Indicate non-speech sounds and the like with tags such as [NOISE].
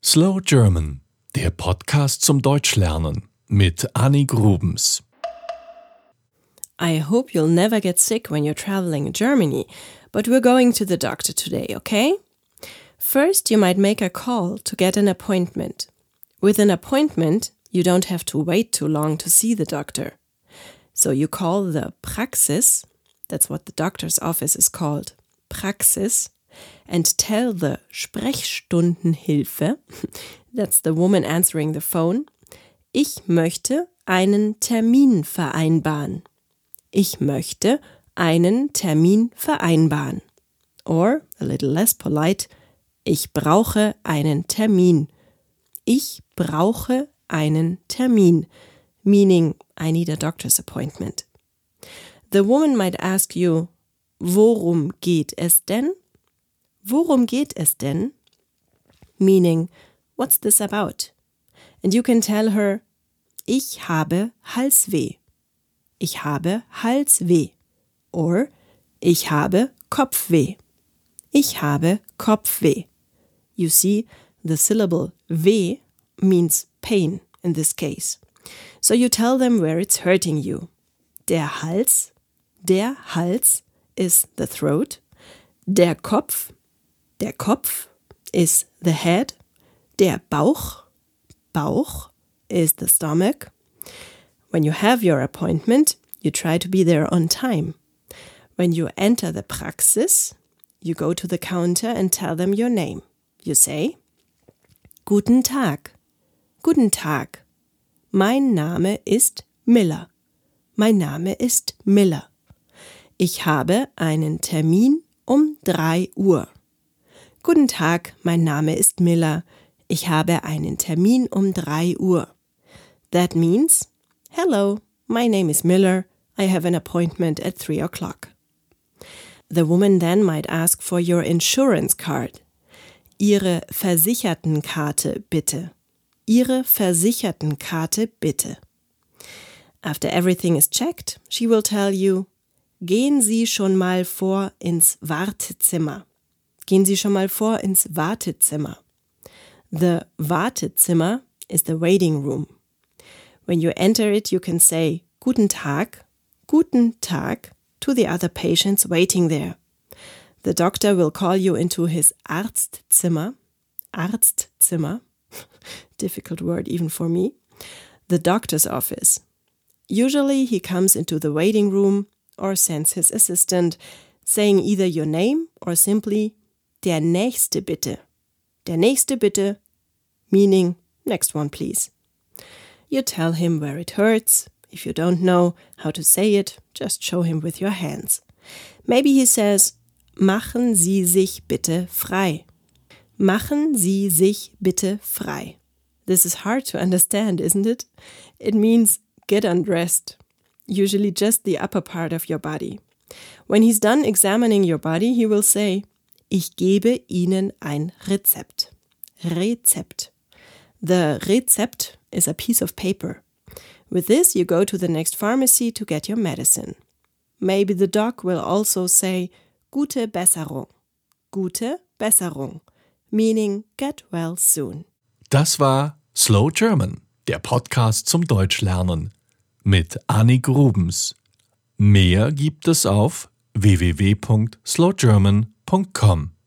Slow German, der Podcast zum Deutschlernen mit Annie Grubens. I hope you'll never get sick when you're traveling in Germany, but we're going to the doctor today, okay? First, you might make a call to get an appointment. With an appointment, you don't have to wait too long to see the doctor. So you call the Praxis, that's what the doctor's office is called, Praxis, and tell the Sprechstundenhilfe, that's the woman answering the phone, ich möchte einen Termin vereinbaren. Ich möchte einen Termin vereinbaren. Or, a little less polite, ich brauche einen Termin. Ich brauche einen Termin, meaning I need a doctor's appointment. The woman might ask you, worum geht es denn? Worum geht es denn? Meaning, what's this about? And you can tell her, ich habe Halsweh. Ich habe Halsweh. Or, ich habe Kopfweh. Ich habe Kopfweh. You see, the syllable weh means pain in this case. So you tell them where it's hurting you. Der Hals, der Hals is the throat. Der Kopf Der Kopf is the head. Der Bauch, Bauch is the stomach. When you have your appointment, you try to be there on time. When you enter the Praxis, you go to the counter and tell them your name. You say, Guten Tag. Guten Tag. Mein Name ist Miller. Mein Name ist Miller. Ich habe einen Termin um drei Uhr. Guten Tag, mein Name ist Miller. Ich habe einen Termin um drei Uhr. That means, Hello, my name is Miller. I have an appointment at three o'clock. The woman then might ask for your insurance card. Ihre Versichertenkarte bitte. Ihre Versichertenkarte bitte. After everything is checked, she will tell you, gehen Sie schon mal vor ins Wartezimmer. Gehen Sie schon mal vor ins Wartezimmer. The Wartezimmer is the waiting room. When you enter it, you can say Guten Tag, Guten Tag to the other patients waiting there. The doctor will call you into his Arztzimmer. Arztzimmer. [LAUGHS] Difficult word even for me. The doctor's office. Usually he comes into the waiting room or sends his assistant, saying either your name or simply Der nächste bitte. Der nächste bitte, meaning next one please. You tell him where it hurts. If you don't know how to say it, just show him with your hands. Maybe he says, Machen Sie sich bitte frei. Machen Sie sich bitte frei. This is hard to understand, isn't it? It means get undressed, usually just the upper part of your body. When he's done examining your body, he will say, Ich gebe Ihnen ein Rezept. Rezept. The Rezept is a piece of paper. With this, you go to the next pharmacy to get your medicine. Maybe the doc will also say Gute Besserung. Gute Besserung. Meaning get well soon. Das war Slow German, der Podcast zum Deutschlernen mit Annie Grubens. Mehr gibt es auf www.slowgerman.com www.ftf.com.